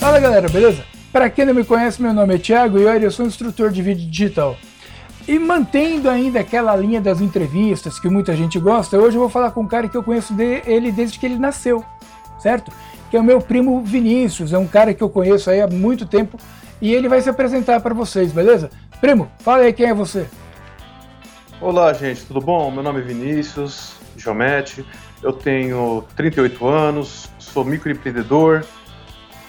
Fala galera, beleza? Para quem não me conhece, meu nome é Thiago e eu sou instrutor de vídeo digital. E mantendo ainda aquela linha das entrevistas que muita gente gosta, hoje eu vou falar com um cara que eu conheço ele desde que ele nasceu, certo? Que é o meu primo Vinícius, é um cara que eu conheço aí há muito tempo e ele vai se apresentar para vocês, beleza? Primo, fala aí quem é você. Olá, gente, tudo bom? Meu nome é Vinícius Giomete, eu tenho 38 anos, sou microempreendedor,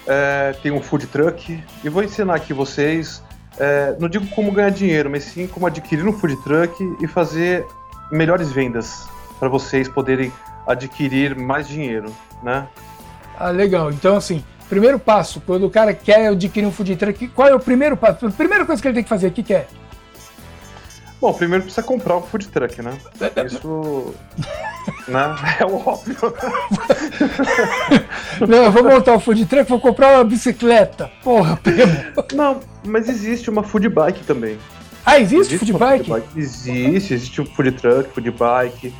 é, tenho um food truck e vou ensinar aqui vocês, é, não digo como ganhar dinheiro, mas sim como adquirir um food truck e fazer melhores vendas para vocês poderem adquirir mais dinheiro, né? Ah, legal. Então, assim, primeiro passo, quando o cara quer adquirir um food truck, qual é o primeiro passo? A primeira coisa que ele tem que fazer, o que, que é? Bom, primeiro precisa comprar um food truck, né? Isso né? é o óbvio. Não, eu vou montar um food truck, vou comprar uma bicicleta. Porra, primo. Não, mas existe uma food bike também. Ah, existe, existe food, bike? food, bike? Existe, existe o food truck, food bike.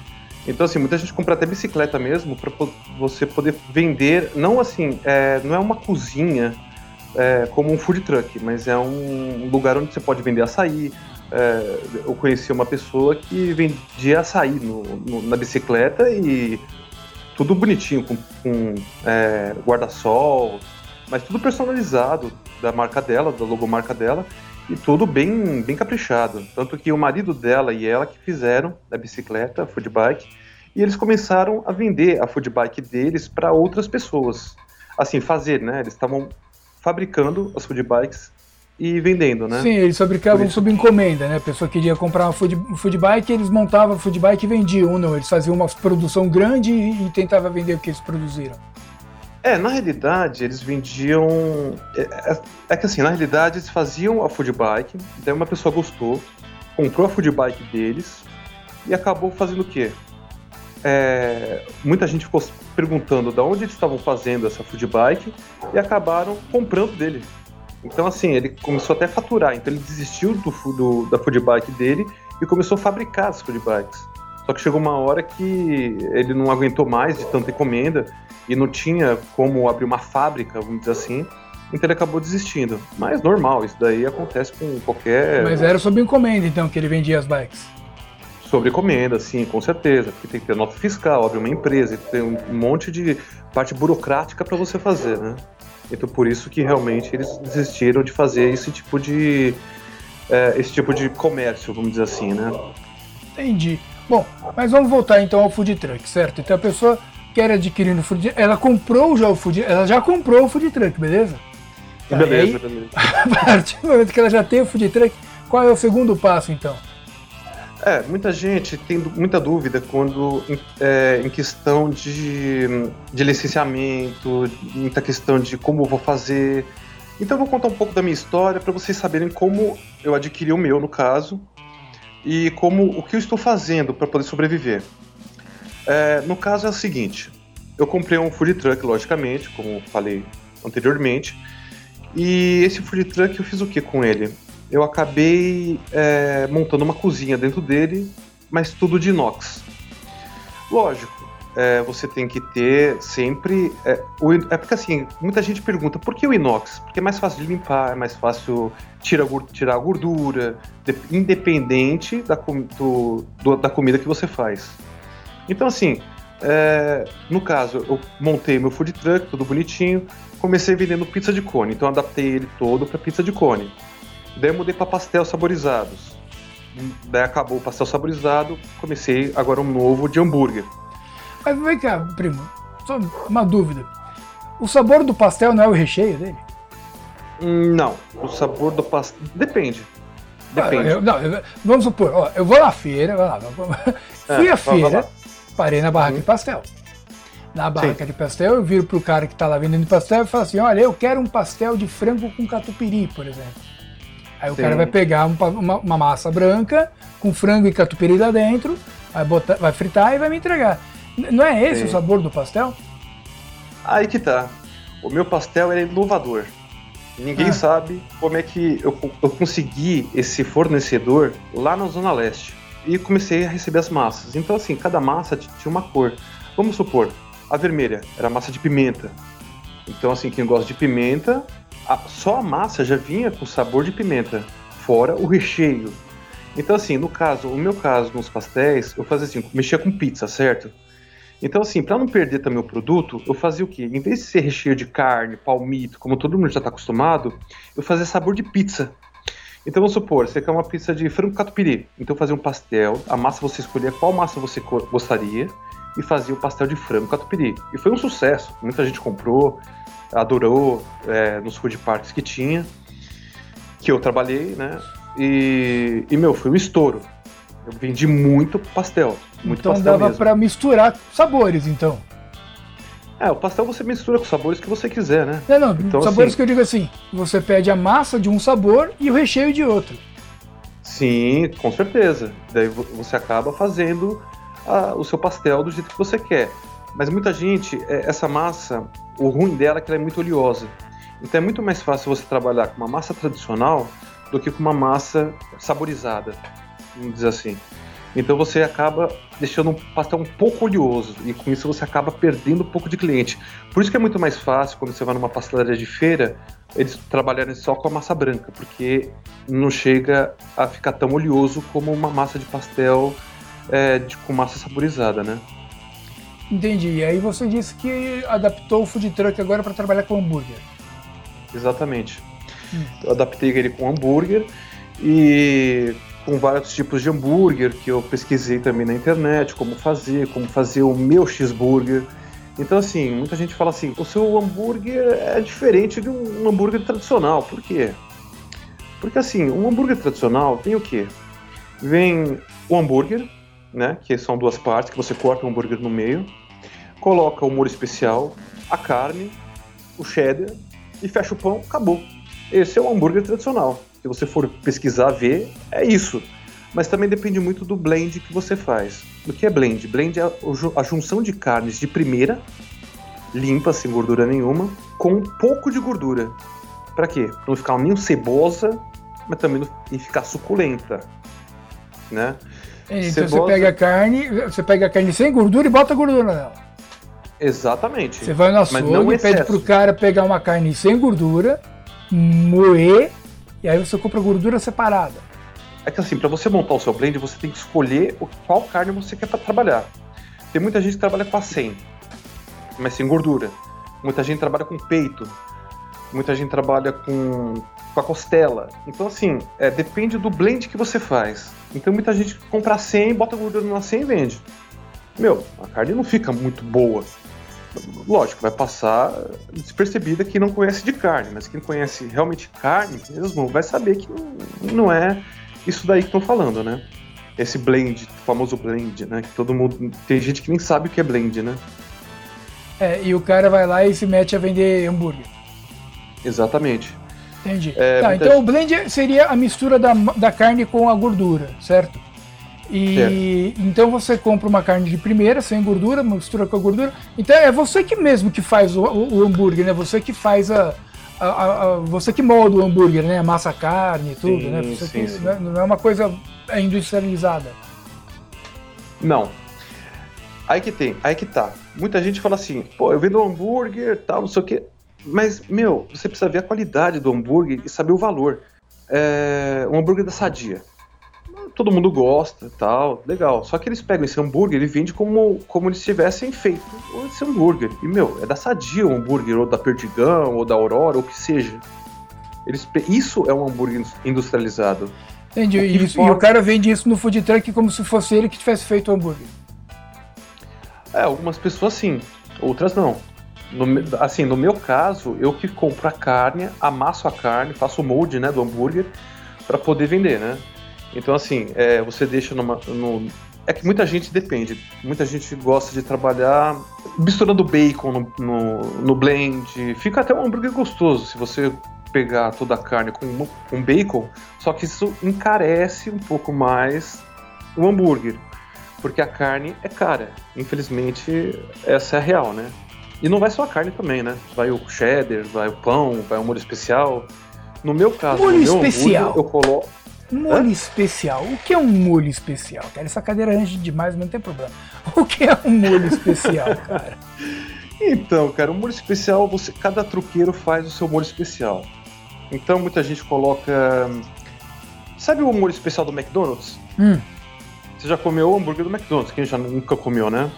Então, assim, muita gente compra até bicicleta mesmo para você poder vender. Não assim, é, não é uma cozinha é, como um food truck, mas é um lugar onde você pode vender açaí, é, eu conheci uma pessoa que vendia açaí no, no, na bicicleta e tudo bonitinho, com, com é, guarda-sol, mas tudo personalizado da marca dela, da logomarca dela, e tudo bem, bem caprichado. Tanto que o marido dela e ela que fizeram a bicicleta, a food bike, e eles começaram a vender a food bike deles para outras pessoas. Assim, fazer, né? Eles estavam fabricando as food bikes e vendendo, né? Sim, eles fabricavam sob encomenda, né? A pessoa queria comprar uma food, food bike, eles montavam a food bike e vendiam. Não, eles faziam uma produção grande e, e tentavam vender o que eles produziram. É, na realidade, eles vendiam. É, é, é, que assim, na realidade, eles faziam a food bike, daí uma pessoa gostou, comprou a food bike deles e acabou fazendo o quê? É, muita gente ficou perguntando de onde eles estavam fazendo essa food bike e acabaram comprando dele. Então, assim, ele começou até a faturar. Então, ele desistiu do, do, da food bike dele e começou a fabricar as food bikes. Só que chegou uma hora que ele não aguentou mais de tanta encomenda e não tinha como abrir uma fábrica, vamos dizer assim. Então ele acabou desistindo. Mas normal, isso daí acontece com qualquer. Mas era sob encomenda, então, que ele vendia as bikes. Sobre encomenda, sim, com certeza. Porque tem que ter nota fiscal, abrir uma empresa, tem um monte de parte burocrática para você fazer, né? Então por isso que realmente eles desistiram de fazer esse tipo de é, esse tipo de comércio, vamos dizer assim, né? Entendi. Bom, mas vamos voltar então ao food truck, certo? Então a pessoa quer adquirir no food ela comprou já o food, ela já comprou o food truck, beleza? Beleza, Aí, beleza. a partir do momento que ela já tem o food truck, qual é o segundo passo então? É, muita gente tem muita dúvida quando é, em questão de, de licenciamento, muita questão de como vou fazer. Então eu vou contar um pouco da minha história para vocês saberem como eu adquiri o meu, no caso, e como o que eu estou fazendo para poder sobreviver. É, no caso é o seguinte, eu comprei um food truck, logicamente, como falei anteriormente, e esse food truck eu fiz o que com ele? eu acabei é, montando uma cozinha dentro dele, mas tudo de inox. Lógico, é, você tem que ter sempre. É, o, é porque assim, muita gente pergunta por que o inox? Porque é mais fácil de limpar, é mais fácil tirar, tirar a gordura, de, independente da, do, do, da comida que você faz. Então, assim, é, no caso, eu montei meu food truck, tudo bonitinho, comecei vendendo pizza de cone, então adaptei ele todo para pizza de cone. Daí mudei para pastel saborizados. Daí acabou o pastel saborizado, comecei agora um novo de hambúrguer. Mas vem cá, primo, só uma dúvida. O sabor do pastel não é o recheio dele? Não, o sabor do pastel. Depende. Depende. Ah, eu, não, eu, vamos supor, ó, eu vou na feira, lá, fui é, à feira, parei na barraca uhum. de pastel. Na barraca Sim. de pastel, eu viro pro cara que tá lá vendendo pastel e falo assim: olha, eu quero um pastel de frango com catupiry, por exemplo. Aí o Sim. cara vai pegar uma, uma, massa branca com frango e catupiry lá dentro, vai, botar, vai fritar e vai me entregar. Não é esse Sim. o sabor do pastel? Aí que tá. O meu pastel é inovador. Ninguém ah. sabe como é que eu, eu consegui esse fornecedor lá na Zona Leste. E comecei a receber as massas. Então, assim, cada massa tinha uma cor. Vamos supor, a vermelha era massa de pimenta. Então, assim, quem gosta de pimenta, a, só a massa já vinha com sabor de pimenta, fora o recheio. Então, assim, no caso, o meu caso nos pastéis, eu fazia assim, mexia com pizza, certo? Então, assim, para não perder também o produto, eu fazia o quê? Em vez de ser recheio de carne, palmito, como todo mundo já está acostumado, eu fazia sabor de pizza. Então, vamos supor, você quer uma pizza de frango catupiry. Então, fazia um pastel, a massa você escolhia qual massa você gostaria e fazia o pastel de frango catupiry. E foi um sucesso. Muita gente comprou, adorou é, nos food parks que tinha, que eu trabalhei, né? E, e meu, foi um estouro. Eu vendi muito pastel. Muito então pastel dava para misturar sabores, então. É, o pastel você mistura com sabores que você quiser, né? Não, não, então, sabores assim, que eu digo assim, você pede a massa de um sabor e o recheio de outro. Sim, com certeza. Daí você acaba fazendo a, o seu pastel do jeito que você quer. Mas muita gente, é, essa massa, o ruim dela é que ela é muito oleosa. Então é muito mais fácil você trabalhar com uma massa tradicional do que com uma massa saborizada vamos dizer assim. Então você acaba deixando um pastel um pouco oleoso e com isso você acaba perdendo um pouco de cliente. Por isso que é muito mais fácil quando você vai numa pastelaria de feira eles trabalharem só com a massa branca, porque não chega a ficar tão oleoso como uma massa de pastel é, de, com massa saborizada, né? Entendi. E aí você disse que adaptou o food truck agora para trabalhar com hambúrguer. Exatamente. Hum. Eu adaptei ele com hambúrguer e com vários tipos de hambúrguer que eu pesquisei também na internet, como fazer, como fazer o meu cheeseburger. Então, assim, muita gente fala assim: o seu hambúrguer é diferente de um hambúrguer tradicional. Por quê? Porque, assim, um hambúrguer tradicional tem o quê? Vem o hambúrguer, né? Que são duas partes, que você corta o hambúrguer no meio, coloca o molho especial, a carne, o cheddar e fecha o pão, acabou. Esse é o hambúrguer tradicional se você for pesquisar, ver, é isso. Mas também depende muito do blend que você faz. O que é blend? Blend é a junção de carnes de primeira, limpa, sem gordura nenhuma, com um pouco de gordura. Para quê? Pra não ficar nem cebosa, mas também não ficar suculenta. Né? É, então cebosa... você pega a carne, você pega a carne sem gordura e bota gordura nela. Exatamente. Você vai no açougue pede pro cara pegar uma carne sem gordura, moer e aí você compra gordura separada. É que assim, para você montar o seu blend, você tem que escolher qual carne você quer para trabalhar. Tem muita gente que trabalha com a 100, mas sem gordura. Muita gente trabalha com peito. Muita gente trabalha com, com a costela. Então, assim, é, depende do blend que você faz. Então, muita gente compra 100, bota gordura na 100 e vende. Meu, a carne não fica muito boa lógico, vai passar despercebida quem não conhece de carne, mas quem conhece realmente carne mesmo vai saber que não é isso daí que estão falando, né? Esse blend, famoso blend, né? Que todo mundo. Tem gente que nem sabe o que é blend, né? É, e o cara vai lá e se mete a vender hambúrguer. Exatamente. Entendi. É, tá, então o blend seria a mistura da, da carne com a gordura, certo? E então você compra uma carne de primeira, sem gordura, mistura com a gordura. Então é você que mesmo que faz o, o, o hambúrguer, né? Você que faz a, a, a, você que molda o hambúrguer, né? Massa carne e tudo, sim, né? Sim, que, sim. Né? Não é uma coisa industrializada. Não. Aí que tem, aí que tá. Muita gente fala assim, pô, eu vendo hambúrguer, tal, não sei o quê. Mas, meu, você precisa ver a qualidade do hambúrguer e saber o valor. É, um hambúrguer da Sadia todo mundo gosta tal, legal. Só que eles pegam esse hambúrguer e vendem como, como eles tivessem feito esse hambúrguer. E, meu, é da Sadia o hambúrguer, ou da Perdigão, ou da Aurora, ou o que seja. Eles, isso é um hambúrguer industrializado. Entendi. E, e o cara vende isso no food truck como se fosse ele que tivesse feito o hambúrguer. É, algumas pessoas sim, outras não. No, assim, no meu caso, eu que compro a carne, amasso a carne, faço o molde né, do hambúrguer para poder vender, né? Então, assim, é, você deixa numa, no, é que muita gente depende. Muita gente gosta de trabalhar misturando bacon no, no, no, blend. Fica até um hambúrguer gostoso se você pegar toda a carne com, com bacon. Só que isso encarece um pouco mais o hambúrguer. Porque a carne é cara. Infelizmente, essa é a real, né? E não vai só a carne também, né? Vai o cheddar, vai o pão, vai o molho especial. No meu caso, molho no meu especial. eu coloco. Molho Hã? especial. O que é um molho especial, cara? Essa cadeira range demais, não tem problema. O que é um molho especial, cara? Então, cara, o molho especial, você, cada truqueiro faz o seu molho especial. Então, muita gente coloca. Sabe o molho especial do McDonald's? Hum. Você já comeu o hambúrguer do McDonald's? Quem já nunca comeu, né?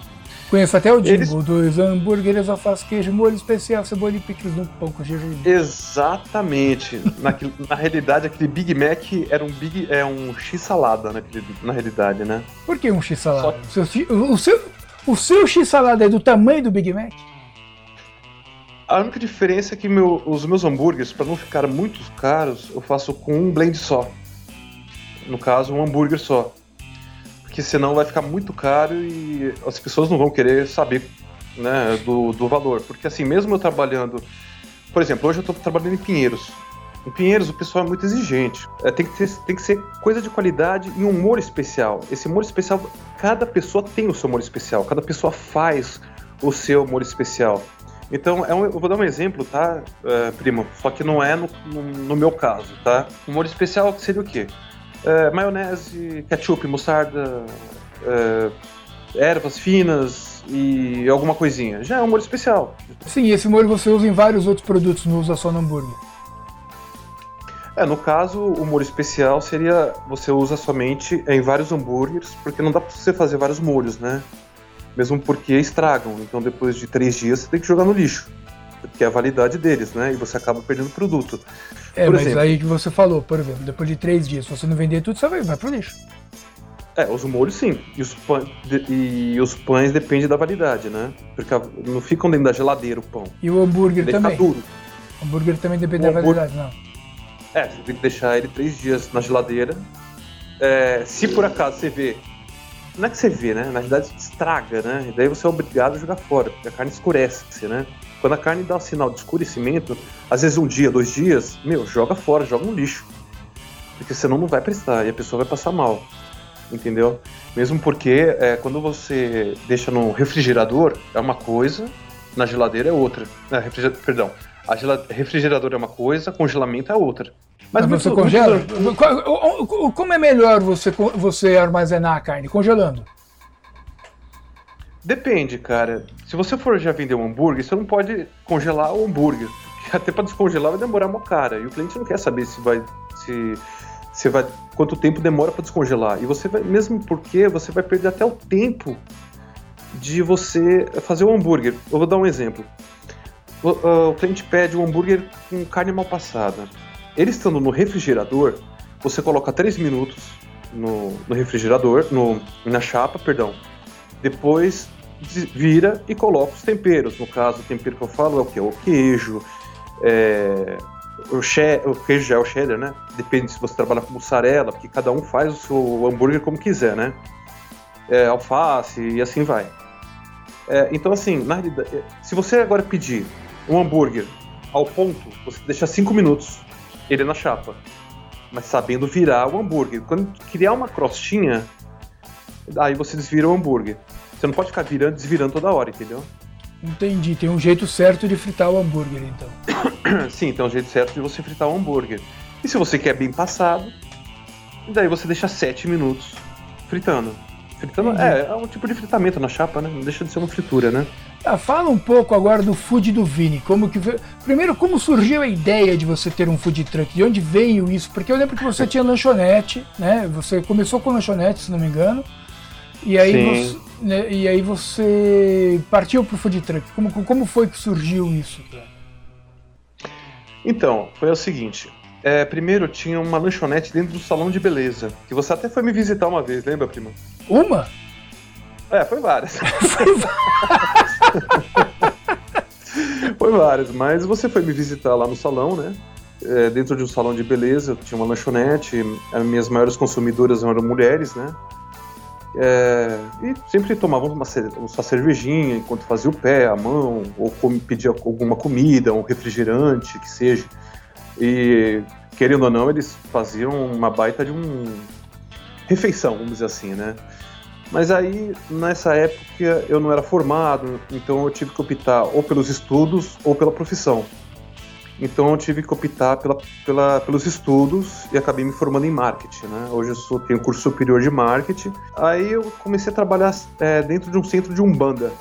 Conheço até o jingle Eles... dos hambúrgueres, alface, queijo, molho especial, cebola e picles no pão com gergelim. Exatamente. na, na realidade, aquele Big Mac era um Big, é um X-salada, né, na realidade, né? Por que um X-salada? Que... O, seu, o, seu, o seu X-salada é do tamanho do Big Mac? A única diferença é que meu, os meus hambúrgueres, para não ficar muito caros, eu faço com um blend só. No caso, um hambúrguer só porque senão vai ficar muito caro e as pessoas não vão querer saber né, do, do valor. Porque assim, mesmo eu trabalhando, por exemplo, hoje eu estou trabalhando em Pinheiros. Em Pinheiros o pessoal é muito exigente. É, tem, que ter, tem que ser coisa de qualidade e um humor especial. Esse humor especial, cada pessoa tem o seu humor especial, cada pessoa faz o seu humor especial. Então, é um, eu vou dar um exemplo, tá, uh, primo? Só que não é no, no, no meu caso, tá? Humor especial seria o quê? É, maionese, ketchup, mostarda, é, ervas finas e alguma coisinha. Já é um molho especial. Sim, esse molho você usa em vários outros produtos, não usa só no hambúrguer. É, no caso, o molho especial seria você usa somente em vários hambúrgueres, porque não dá pra você fazer vários molhos, né? Mesmo porque estragam. Então, depois de três dias, você tem que jogar no lixo que é a validade deles, né? E você acaba perdendo o produto. É, por mas exemplo, aí que você falou, por exemplo, depois de três dias, se você não vender tudo, você vai, vai pro lixo. É, os molhos sim. E os, pães, e os pães dependem da validade, né? Porque não ficam dentro da geladeira o pão. E o hambúrguer ele também? duro. O hambúrguer também depende o da hambúrguer... validade, não. É, você tem que deixar ele três dias na geladeira. É, se por acaso você vê. Não é que você vê, né? Na verdade estraga, né? E daí você é obrigado a jogar fora, porque a carne escurece, né? Quando a carne dá um sinal de escurecimento, às vezes um dia, dois dias, meu, joga fora, joga no lixo. Porque senão não vai prestar e a pessoa vai passar mal. Entendeu? Mesmo porque é, quando você deixa no refrigerador, é uma coisa, na geladeira é outra. É, refrigerador, perdão. A refrigerador é uma coisa, congelamento é outra. Mas, Mas você muito, congela? Muito... Como é melhor você, você armazenar a carne? Congelando? Depende, cara. Se você for já vender um hambúrguer, você não pode congelar o hambúrguer. Até para descongelar vai demorar uma cara. E o cliente não quer saber se vai. Se, se vai quanto tempo demora para descongelar. E você vai. Mesmo porque você vai perder até o tempo de você fazer o hambúrguer. Eu vou dar um exemplo. O, uh, o cliente pede um hambúrguer com carne mal passada. Ele estando no refrigerador, você coloca 3 minutos no, no refrigerador, no, na chapa, perdão. Depois vira e coloca os temperos. No caso, o tempero que eu falo é o que? O queijo, é, o, che, o queijo já é o cheddar, né? Depende se você trabalha com mussarela, porque cada um faz o seu hambúrguer como quiser, né? É, alface e assim vai. É, então, assim, na realidade, é, se você agora pedir um hambúrguer ao ponto, você deixa 5 minutos ele na chapa, mas sabendo virar o hambúrguer. Quando criar uma crostinha, aí você desvira o hambúrguer. Você não pode ficar virando desvirando toda hora, entendeu? Entendi. Tem um jeito certo de fritar o hambúrguer, então. Sim, tem um jeito certo de você fritar o hambúrguer. E se você quer bem passado, daí você deixa 7 minutos fritando. Fritando é, é um tipo de fritamento na chapa, né? Não deixa de ser uma fritura, né? Ah, fala um pouco agora do food do Vini. Como que primeiro como surgiu a ideia de você ter um food truck? De onde veio isso? Porque eu lembro que você tinha lanchonete, né? Você começou com lanchonete, se não me engano. E aí, você, né, e aí você partiu para o food truck. Como, como foi que surgiu isso? Então, foi o seguinte. É, primeiro tinha uma lanchonete dentro do salão de beleza. Que você até foi me visitar uma vez, lembra, prima? Uma? É, foi várias. foi várias, mas você foi me visitar lá no salão, né? É, dentro de um salão de beleza, tinha uma lanchonete, as minhas maiores consumidoras eram mulheres, né? É, e sempre tomavam uma, uma cervejinha enquanto fazia o pé, a mão, ou pedia alguma comida, um refrigerante, que seja. E, querendo ou não, eles faziam uma baita de um refeição, vamos dizer assim, né? Mas aí, nessa época, eu não era formado, então eu tive que optar ou pelos estudos ou pela profissão. Então eu tive que optar pela, pela, pelos estudos e acabei me formando em marketing. Né? Hoje eu sou, tenho curso superior de marketing. Aí eu comecei a trabalhar é, dentro de um centro de Umbanda.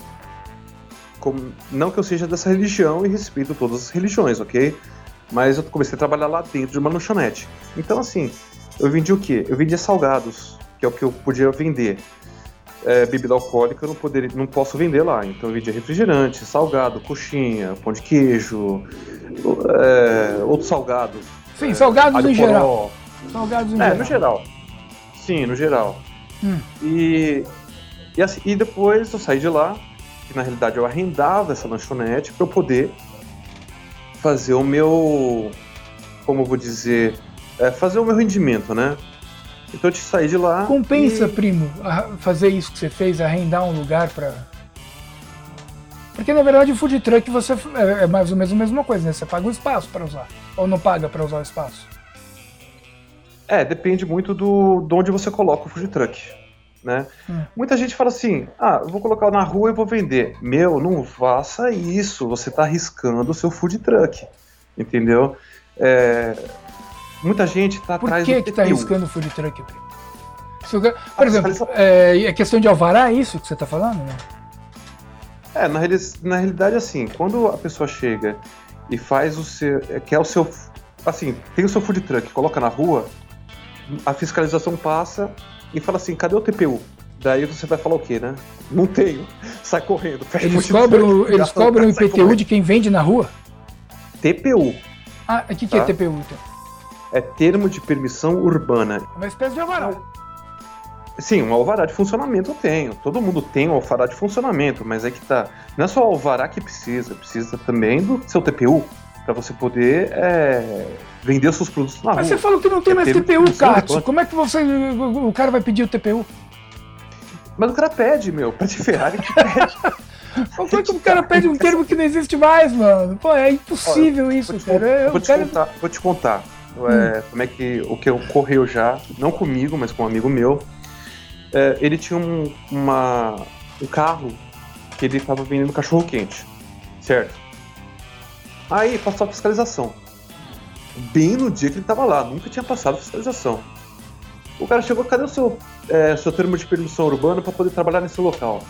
Como, não que eu seja dessa religião e respeito todas as religiões, ok? Mas eu comecei a trabalhar lá dentro de uma lanchonete. Então, assim, eu vendia o quê? Eu vendia salgados, que é o que eu podia vender. É, bebida alcoólica eu não, poderia, não posso vender lá. Então eu vendia refrigerante, salgado, coxinha, pão de queijo, é, outros salgados. Sim, salgados é, no geral. Salgados no é, geral. no geral. Sim, no geral. Hum. E, e, assim, e depois eu saí de lá, que na realidade eu arrendava essa lanchonete para eu poder fazer o meu. Como eu vou dizer? É, fazer o meu rendimento, né? Então eu te saí de lá. Compensa, e... primo, fazer isso que você fez, arrendar um lugar para porque na verdade o food truck você é, é mais ou menos a mesma coisa, né? Você paga o espaço para usar. Ou não paga para usar o espaço? É, depende muito do de onde você coloca o food truck. Né? Hum. Muita gente fala assim: ah, eu vou colocar na rua e vou vender. Meu, não faça isso, você está arriscando o seu food truck. Entendeu? É, muita gente está atrás Por que está arriscando o food truck? Por ah, exemplo, é, é questão de alvará, é isso que você está falando? Né? É, na, na realidade, assim, quando a pessoa chega e faz o seu. É, quer o seu. Assim, tem o seu food truck, coloca na rua, a fiscalização passa e fala assim: cadê o TPU? Daí você vai falar o quê, né? Não tenho. Sai correndo. Eles cobram, truck, eles cobram o IPTU de quem vende na rua? TPU. Ah, o que, que é tá? é TPU então? É termo de permissão urbana. Uma espécie de amarão. Sim, um alvará de funcionamento eu tenho. Todo mundo tem um alvará de funcionamento, mas é que tá. Não é só o alvará que precisa, precisa também do seu TPU para você poder é, vender os seus produtos na mas rua. Mas você falou que não tem é mais TPU, Cássio. Como é que você, o cara vai pedir o TPU? Mas o cara pede, meu, pra te ferrar ele te pede. Como é que o cara pede um termo que não existe mais, mano? Pô, é impossível Olha, isso, vou cara. Vou, te cara... contar, vou te contar. Hum. É, como é que o que ocorreu já, não comigo, mas com um amigo meu é, ele tinha um, uma, um carro que ele estava vendendo cachorro quente, certo? Aí passou a fiscalização. Bem no dia que ele estava lá, nunca tinha passado a fiscalização. O cara chegou, cadê o seu, é, seu termo de permissão urbana para poder trabalhar nesse local?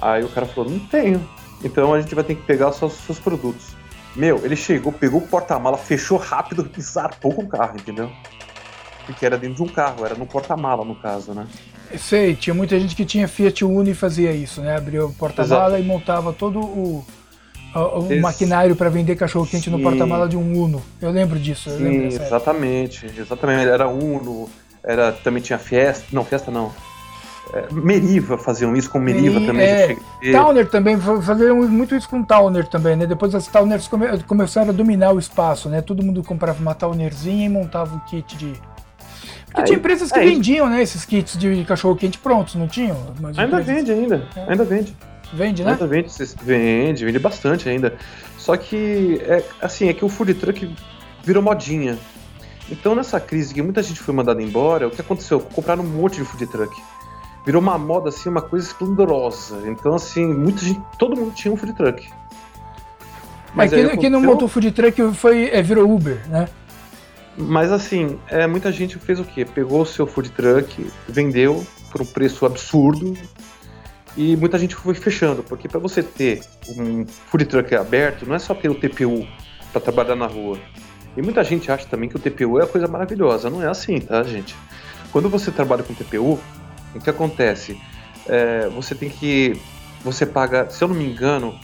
Aí o cara falou, não tenho. Então a gente vai ter que pegar os seus, produtos. Meu, ele chegou, pegou o porta-mala, fechou rápido e zarpou com o carro, entendeu? Porque era dentro de um carro, era no porta-mala no caso, né? Sei, tinha muita gente que tinha Fiat Uno e fazia isso, né? Abria o porta-mala e montava todo o, o, o maquinário para vender cachorro-quente no porta-mala de um Uno. Eu lembro disso. Sim, lembro exatamente, exatamente. Era Uno, era, também tinha Fiesta, não, Fiesta não. É, Meriva faziam isso com Meriva também. É, Towner também, faziam muito isso com Towner também, né? Depois as Towners come, começaram a dominar o espaço, né? Todo mundo comprava uma Townerzinha e montava o kit de, porque tinha empresas que é vendiam, né, esses kits de cachorro-quente prontos, não tinham? ainda vende, ainda. É. Ainda vende. Vende, né? Ainda vende, vende, vende bastante ainda. Só que, é, assim, é que o food truck virou modinha. Então, nessa crise que muita gente foi mandada embora, o que aconteceu? Compraram um monte de food truck. Virou uma moda, assim, uma coisa esplendorosa. Então, assim, muita gente, todo mundo tinha um food truck. Mas é, quem, quem não montou food truck foi, é, virou Uber, né? Mas assim, é, muita gente fez o quê? Pegou o seu food truck, vendeu por um preço absurdo e muita gente foi fechando, porque para você ter um food truck aberto, não é só ter o TPU para trabalhar na rua. E muita gente acha também que o TPU é a coisa maravilhosa. Não é assim, tá, gente? Quando você trabalha com TPU, o que acontece? É, você tem que. Você paga, se eu não me engano,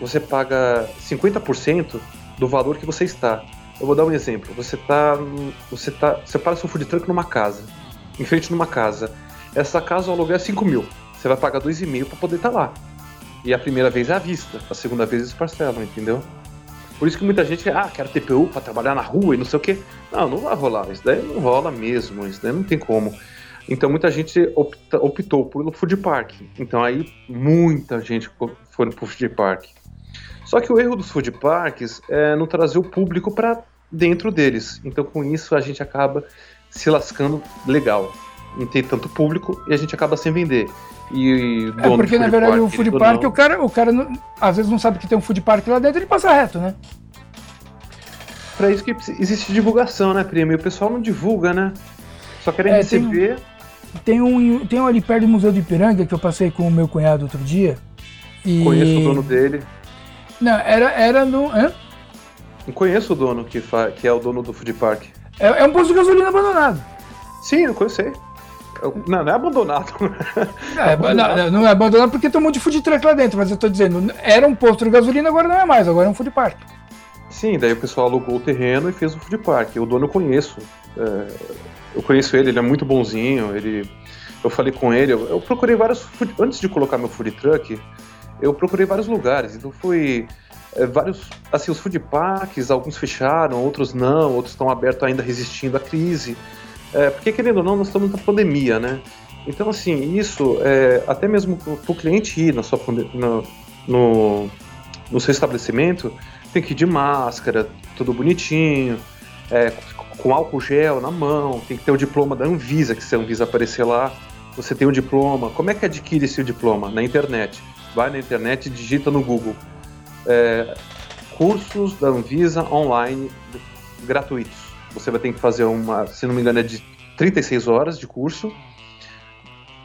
você paga 50% do valor que você está. Eu vou dar um exemplo. Você tá. Você tá. Você para seu food truck numa casa. Em frente numa casa. Essa casa o aluguel é 5 mil. Você vai pagar 2,5 para poder estar tá lá. E a primeira vez é à vista, a segunda vez eles parcelam, entendeu? Por isso que muita gente, ah, quero TPU para trabalhar na rua e não sei o quê. Não, não vai rolar. Isso daí não rola mesmo. Isso daí não tem como. Então muita gente opta, optou pelo food park. Então aí muita gente foi pro food park. Só que o erro dos food parks é não trazer o público para dentro deles. Então com isso a gente acaba se lascando legal. não tem tanto público e a gente acaba sem vender. E é porque na verdade park, o food park, o cara, o cara não, às vezes não sabe que tem um food park lá dentro, ele passa reto, né? Pra isso que existe divulgação, né, primo? E o pessoal não divulga, né? Só querem é, receber. Tem um, tem um, tem um ali perto do Museu de Ipiranga que eu passei com o meu cunhado outro dia. E... Conheço o dono dele. Não, era, era no. Hã? Não conheço o dono que, fa... que é o dono do food park. É, é um posto de gasolina abandonado. Sim, eu conheci. Não, não é abandonado. É, abandonado. Não, não, é abandonado porque tem um monte de food truck lá dentro, mas eu tô dizendo, era um posto de gasolina, agora não é mais, agora é um food park. Sim, daí o pessoal alugou o terreno e fez o food park. O dono eu conheço. É, eu conheço ele, ele é muito bonzinho. Ele, eu falei com ele, eu, eu procurei vários. Food, antes de colocar meu food truck, eu procurei vários lugares. Então fui. É, vários. Assim, os food parks, alguns fecharam, outros não, outros estão abertos ainda resistindo à crise. É, porque, querendo ou não, nós estamos na pandemia, né? Então, assim, isso, é, até mesmo para o cliente ir na sua, no, no, no, seu estabelecimento, tem que ir de máscara, tudo bonitinho, é, com álcool gel na mão, tem que ter o diploma da Anvisa, que se a Anvisa aparecer lá, você tem o diploma. Como é que adquire esse diploma? Na internet. Vai na internet e digita no Google. É, cursos da Anvisa online gratuitos você vai ter que fazer uma, se não me engano, é de 36 horas de curso,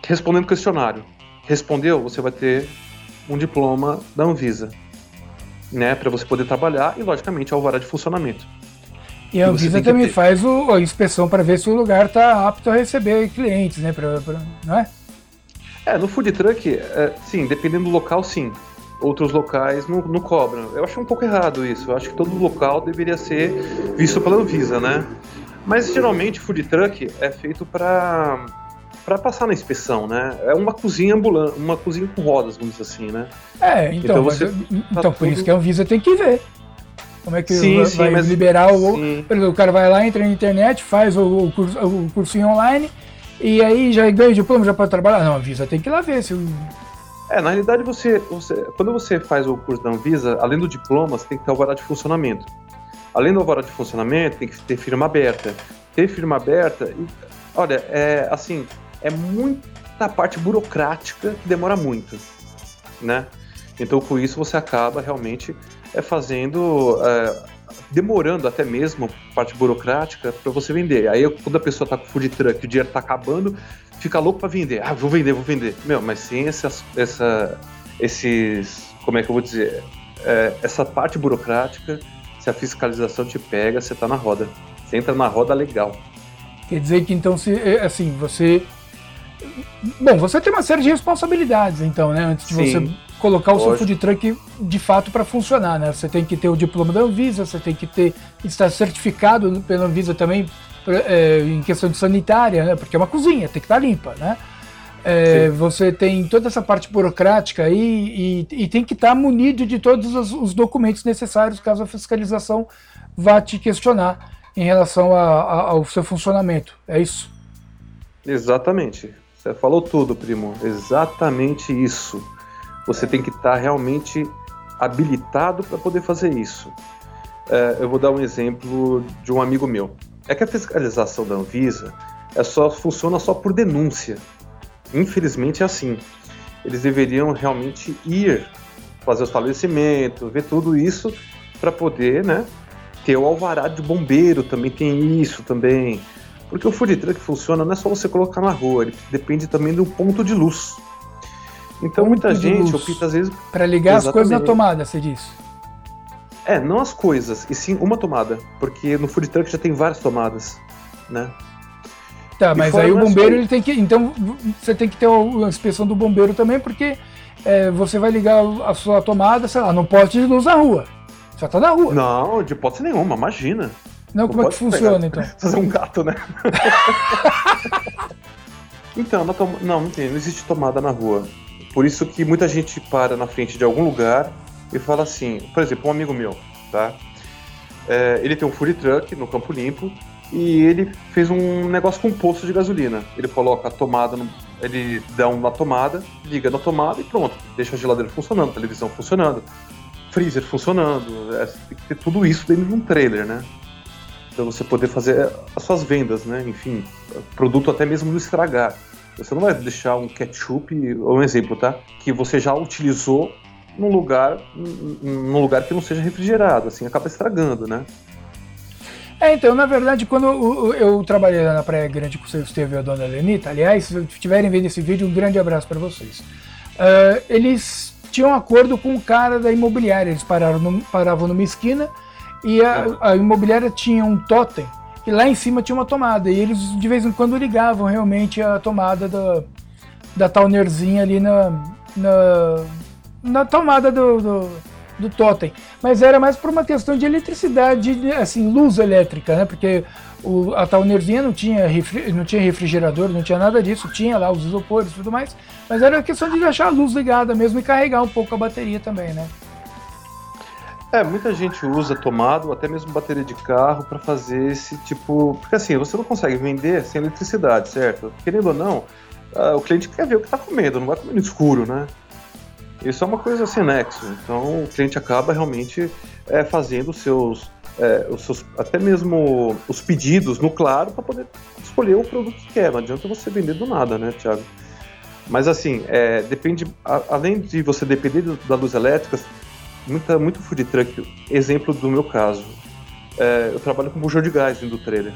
respondendo questionário. Respondeu, você vai ter um diploma da Anvisa, né, para você poder trabalhar e, logicamente, alvará de funcionamento. E a Anvisa também faz o, a inspeção para ver se o lugar está apto a receber clientes, né, pra, pra, não é? É, no food truck, é, sim, dependendo do local, sim outros locais não, não, cobram. Eu acho um pouco errado isso. Eu acho que todo local deveria ser visto pela Anvisa, né? Mas geralmente food truck é feito para para passar na inspeção, né? É uma cozinha ambulante, uma cozinha com rodas, vamos dizer assim, né? É, então, então, você então tá por tudo... isso que a Anvisa tem que ver. Como é que sim, vai, sim, vai mas... liberar o. Por exemplo, o cara vai lá, entra na internet, faz o, o, curso, o cursinho online e aí já ganha o diploma, já pode trabalhar. Não, a Anvisa tem que ir lá ver se o é, na realidade, você, você, quando você faz o curso da Anvisa, além do diploma, você tem que ter alvará de funcionamento. Além do alvará de funcionamento, tem que ter firma aberta. Ter firma aberta, olha, é assim, é muita parte burocrática que demora muito, né? Então, com isso, você acaba realmente é, fazendo, é, demorando até mesmo parte burocrática para você vender. Aí, quando a pessoa está com food truck, o dinheiro está acabando, fica louco para vender. Ah, vou vender, vou vender. Meu, mas sem essa, essa, esses, como é que eu vou dizer, é, essa parte burocrática, se a fiscalização te pega, você tá na roda. Você entra na roda legal. Quer dizer que então, se, é, assim, você. Bom, você tem uma série de responsabilidades, então, né? Antes de Sim, você colocar o seu food truck de fato para funcionar, né? Você tem que ter o diploma da Anvisa, você tem que ter estar certificado pela Anvisa também é, em questão de sanitária, né? porque é uma cozinha, tem que estar limpa, né? É, você tem toda essa parte burocrática aí e, e tem que estar munido de todos os, os, documentos necessários caso a fiscalização vá te questionar em relação a, a, ao seu funcionamento. É isso? Exatamente. Você falou tudo, primo. Exatamente isso. Você tem que estar realmente habilitado para poder fazer isso. É, eu vou dar um exemplo de um amigo meu. É que a fiscalização da Anvisa é só, funciona só por denúncia. Infelizmente é assim. Eles deveriam realmente ir fazer os falecimentos, ver tudo isso para poder, né, ter o alvará de bombeiro, também tem isso também. Porque o food truck funciona não é só você colocar na rua, ele depende também do ponto de luz. Então ponto muita gente opta às vezes para ligar Exatamente. as coisas na tomada, você disse. É, não as coisas, e sim uma tomada. Porque no food truck já tem várias tomadas, né? Tá, e mas aí o bombeiro ele tem que. Então você tem que ter a inspeção do bombeiro também, porque é, você vai ligar a sua tomada, sei lá, não pode de luz na rua. Já tá na rua. Não, de hipótese nenhuma, imagina. Não, como é que funciona pegar, então? Fazer um gato, né? então, tom... não, não tem, não existe tomada na rua. Por isso que muita gente para na frente de algum lugar e fala assim, por exemplo, um amigo meu, tá? É, ele tem um food truck no Campo Limpo e ele fez um negócio com um posto de gasolina. Ele coloca a tomada, no, ele dá uma tomada, liga na tomada e pronto, deixa a geladeira funcionando, a televisão funcionando, freezer funcionando, é, tem que ter tudo isso dentro de um trailer, né? para você poder fazer as suas vendas, né? Enfim, produto até mesmo não estragar. Você não vai deixar um ketchup, um exemplo, tá? Que você já utilizou num lugar, num lugar que não seja refrigerado, assim, acaba estragando, né? É, então, na verdade, quando eu, eu trabalhei na Praia Grande com o Esteve e a dona Lenita, aliás, se tiverem vendo esse vídeo, um grande abraço para vocês. Uh, eles tinham um acordo com o cara da imobiliária, eles pararam no, paravam numa esquina e a, a imobiliária tinha um totem e lá em cima tinha uma tomada. E eles de vez em quando ligavam realmente a tomada da, da Townerzinha ali na, na, na tomada do, do, do totem. Mas era mais por uma questão de eletricidade, assim, luz elétrica, né? Porque o, a Townerzinha não tinha, refri, não tinha refrigerador, não tinha nada disso, tinha lá os isopores e tudo mais. Mas era questão de deixar a luz ligada mesmo e carregar um pouco a bateria também, né? É, muita gente usa tomado, até mesmo bateria de carro, para fazer esse tipo. Porque assim, você não consegue vender sem eletricidade, certo? Querendo ou não, uh, o cliente quer ver o que está comendo, não vai comer no escuro, né? Isso é uma coisa sem nexo. Então o cliente acaba realmente é, fazendo os seus, é, os seus. até mesmo os pedidos no claro para poder escolher o produto que quer. Não adianta você vender do nada, né, Thiago? Mas assim, é, depende. A, além de você depender da luz elétrica, muita, muito food truck. Exemplo do meu caso. É, eu trabalho com bujão de gás dentro do trailer.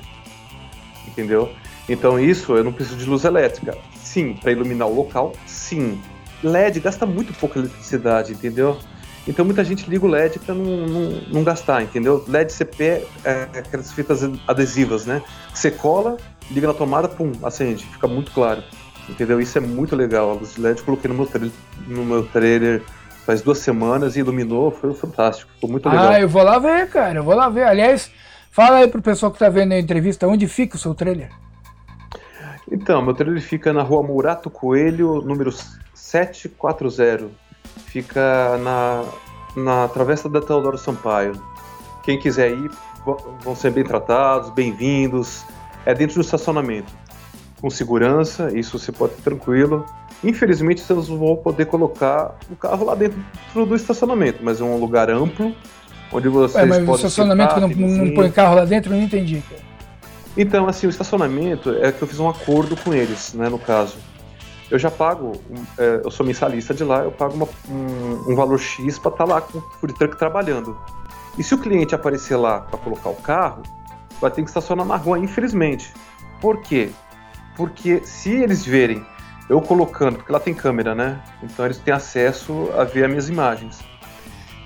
Entendeu? Então isso eu não preciso de luz elétrica. Sim, para iluminar o local, sim. LED gasta muito pouca eletricidade, entendeu? Então muita gente liga o LED para não, não, não, gastar, entendeu? LED CP é aquelas fitas adesivas, né? Você cola, liga na tomada, pum, acende, fica muito claro. Entendeu? Isso é muito legal. A luz de LED eu coloquei no meu trailer, no meu trailer faz duas semanas e iluminou, foi fantástico, ficou muito legal. Ah, eu vou lá ver, cara, eu vou lá ver. Aliás, fala aí pro pessoal que tá vendo a entrevista, onde fica o seu trailer? Então, meu trailer fica na rua Murato Coelho, número 740. Fica na, na Travessa da Teodoro Sampaio. Quem quiser ir, vão ser bem tratados, bem-vindos. É dentro do estacionamento. Com segurança, isso você pode ter tranquilo. Infelizmente, vocês vão poder colocar o carro lá dentro do estacionamento, mas é um lugar amplo, onde vocês é, mas podem. O estacionamento que não, não põe carro lá dentro, eu não entendi. Então, assim, o estacionamento é que eu fiz um acordo com eles, né, no caso. Eu já pago, é, eu sou mensalista de lá, eu pago uma, um, um, valor X para estar tá lá com o food truck trabalhando. E se o cliente aparecer lá para colocar o carro, vai ter que estacionar na rua, infelizmente. Por quê? Porque se eles verem eu colocando, porque lá tem câmera, né? Então eles têm acesso a ver as minhas imagens.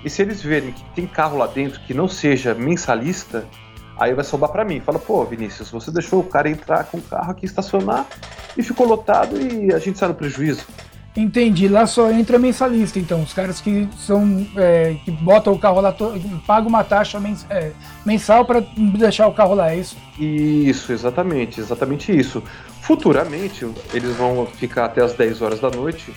E se eles verem que tem carro lá dentro que não seja mensalista, aí vai sobrar para mim. Fala, pô, Vinícius, você deixou o cara entrar com o carro aqui estacionar e ficou lotado e a gente sai no prejuízo. Entendi. Lá só entra mensalista, então. Os caras que são. É, que botam o carro lá, pagam uma taxa mens, é, mensal para deixar o carro lá, é isso? Isso, exatamente. Exatamente isso. Futuramente, eles vão ficar até as 10 horas da noite.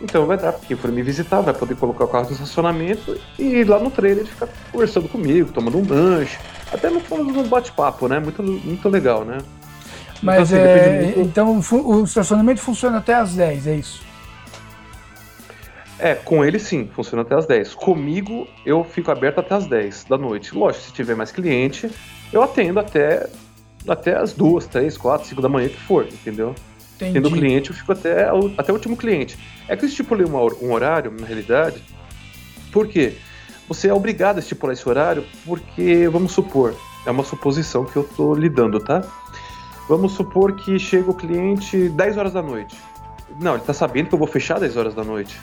Então vai dar, quem for me visitar vai poder colocar o carro no estacionamento e lá no trailer ele ficar conversando comigo, tomando um lanche, até no fundo um bate-papo, né? Muito, muito legal, né? Mas então, assim, é, muito... então o estacionamento funciona até as 10, é isso? É, com ele sim, funciona até as 10. Comigo, eu fico aberto até as 10 da noite. Lógico, se tiver mais cliente, eu atendo até, até as 2, 3, 4, 5 da manhã que for, entendeu? Entendi. Tendo cliente, eu fico até, até o último cliente. É que eu estipulei uma, um horário, na realidade, por quê? Você é obrigado a estipular esse horário porque, vamos supor, é uma suposição que eu estou lidando, tá? Vamos supor que chega o cliente 10 horas da noite. Não, ele está sabendo que eu vou fechar 10 horas da noite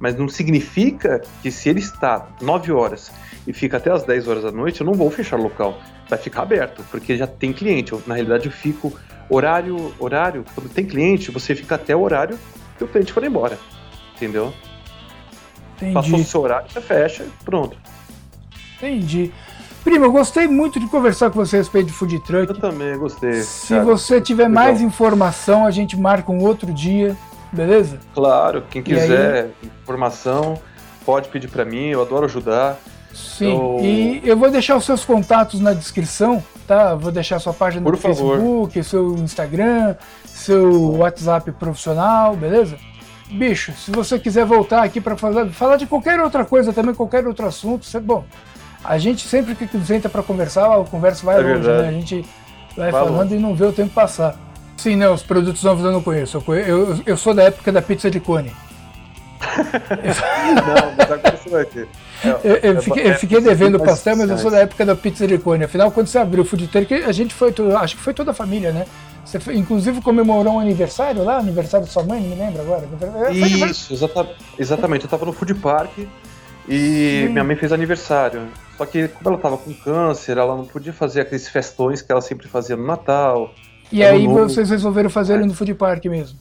mas não significa que se ele está 9 horas e fica até as 10 horas da noite, eu não vou fechar o local. Vai ficar aberto, porque já tem cliente. Eu, na realidade, eu fico horário, horário, quando tem cliente, você fica até o horário que o cliente for embora. Entendeu? Entendi. Passou o seu horário, você fecha pronto. Entendi. Primo, eu gostei muito de conversar com você a respeito de food truck. Eu também gostei. Se cara. você tiver Legal. mais informação, a gente marca um outro dia beleza? Claro, quem quiser aí... informação pode pedir para mim, eu adoro ajudar. Sim, eu... e eu vou deixar os seus contatos na descrição, tá? Vou deixar sua página Por no favor. Facebook, seu Instagram, seu WhatsApp profissional, beleza? Bicho, se você quiser voltar aqui para falar, falar de qualquer outra coisa também, qualquer outro assunto, você, bom, A gente sempre que senta para conversar, a conversa vai é longe, né? A gente vai, vai falando e não vê o tempo passar. Sim, não, os produtos novos eu não conheço. Eu, eu, eu sou da época da pizza de cone. Não, mas vai ter. Eu, eu, eu, fiquei, eu fiquei devendo o pastel, mas eu sou da época da pizza de cone. Afinal, quando você abriu o food truck, a gente foi, acho que foi toda a família, né? Você foi, inclusive comemorou um aniversário lá, aniversário de sua mãe, não me lembro agora. Isso, exata, exatamente. Eu tava no food park e Sim. minha mãe fez aniversário. Só que como ela tava com câncer, ela não podia fazer aqueles festões que ela sempre fazia no Natal. E aí novo. vocês resolveram fazer ele no food park mesmo?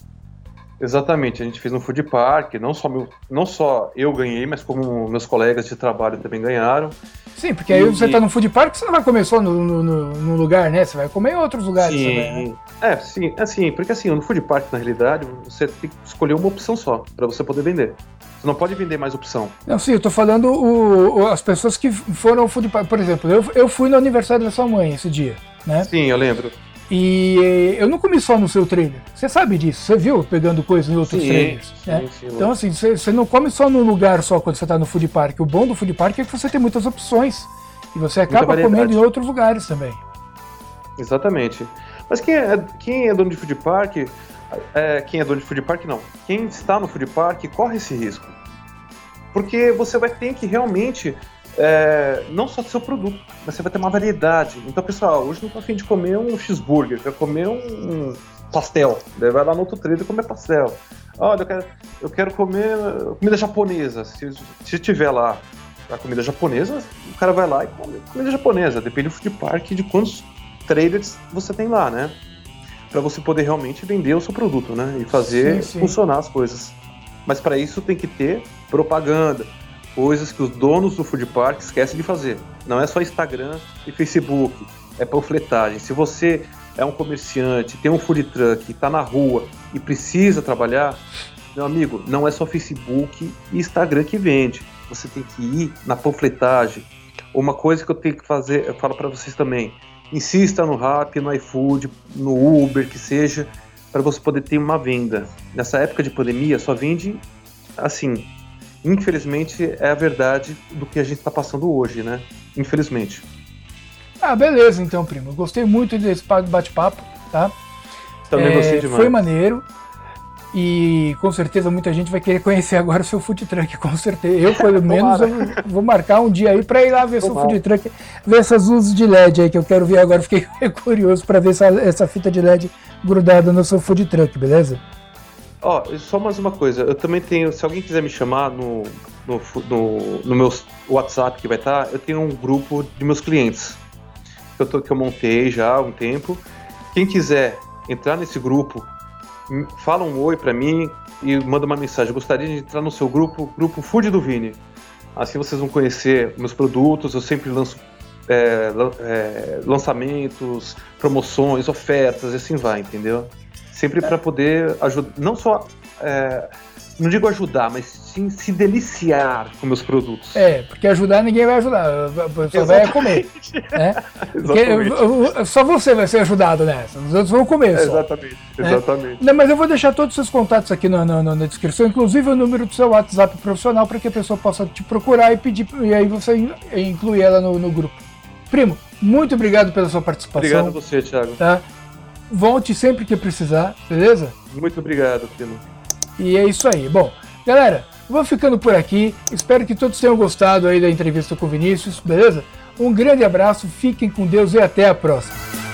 Exatamente, a gente fez no food park, não só, meu, não só eu ganhei, mas como meus colegas de trabalho também ganharam. Sim, porque aí e, você está no food park, você não vai comer só no, no, no, lugar, né? Você vai comer em outros lugares sim, também, né? É, sim, assim, porque assim, no food park, na realidade, você tem que escolher uma opção só, para você poder vender. Você não pode vender mais opção. Não, sim, eu tô falando o, o, as pessoas que foram ao food park. Por exemplo, eu, eu fui no aniversário da sua mãe esse dia, né? Sim, eu lembro. E eu não comi só no seu trailer. Você sabe disso, você viu pegando coisas em outros sim, trailers. Sim, né? sim, então, assim, você, você, não come só num lugar só quando você está no food park. O bom do food park é que você tem muitas opções. E você acaba comendo em outros lugares também. Exatamente. Mas quem é, quem é dono de food park, é, quem é dono de food park não. Quem está no food park corre esse risco. Porque você vai ter que realmente é, não só do seu produto, mas você vai ter uma variedade. Então, pessoal, hoje não tô afim de comer um cheeseburger, quero comer um pastel. Daí vai lá no outro trailer comer pastel. Olha, eu quero, eu quero comer comida japonesa. Se, se tiver lá a comida japonesa, o cara vai lá e come comida japonesa. Depende do food park de quantos traders você tem lá, né? Para você poder realmente vender o seu produto, né? E fazer sim, sim. funcionar as coisas. Mas para isso tem que ter propaganda, coisas que os donos do food park esquecem de fazer. Não é só Instagram e Facebook, é panfletagem. Se você é um comerciante, tem um food truck, está na rua e precisa trabalhar, meu amigo, não é só Facebook e Instagram que vende. Você tem que ir na panfletagem. Uma coisa que eu tenho que fazer, eu falo para vocês também, insista no Rap, no iFood, no Uber, que seja, para você poder ter uma venda. Nessa época de pandemia, só vende assim, infelizmente, é a verdade do que a gente está passando hoje, né? Infelizmente. Ah, beleza, então, primo. Gostei muito desse bate-papo, tá? Também é, gostei demais. Foi maneiro. E com certeza muita gente vai querer conhecer agora o seu food truck, com certeza. Eu, pelo menos, eu vou marcar um dia aí para ir lá ver o seu food truck, ver essas luzes de LED aí que eu quero ver agora. Fiquei curioso para ver essa, essa fita de LED grudada no seu food truck, beleza? Ó, oh, só mais uma coisa. Eu também tenho, se alguém quiser me chamar no, no, no, no meu WhatsApp que vai estar, tá, eu tenho um grupo de meus clientes que eu, tô, que eu montei já há um tempo. Quem quiser entrar nesse grupo, fala um oi para mim e manda uma mensagem. gostaria de entrar no seu grupo, grupo Food do Vini. Assim vocês vão conhecer meus produtos. Eu sempre lanço é, é, lançamentos, promoções, ofertas, e assim vai, entendeu? Sempre para poder ajudar, não só, é, não digo ajudar, mas sim se deliciar com meus produtos. É, porque ajudar ninguém vai ajudar, só vai comer. Né? Porque só você vai ser ajudado nessa, os outros vão comer. Só, exatamente, né? exatamente. Não, mas eu vou deixar todos os seus contatos aqui na, na, na descrição, inclusive o número do seu WhatsApp profissional, para que a pessoa possa te procurar e pedir, e aí você incluir ela no, no grupo. Primo, muito obrigado pela sua participação. Obrigado a você, Thiago. Tá? Volte sempre que precisar, beleza? Muito obrigado, Pino. E é isso aí. Bom, galera, vou ficando por aqui. Espero que todos tenham gostado aí da entrevista com o Vinícius, beleza? Um grande abraço, fiquem com Deus e até a próxima.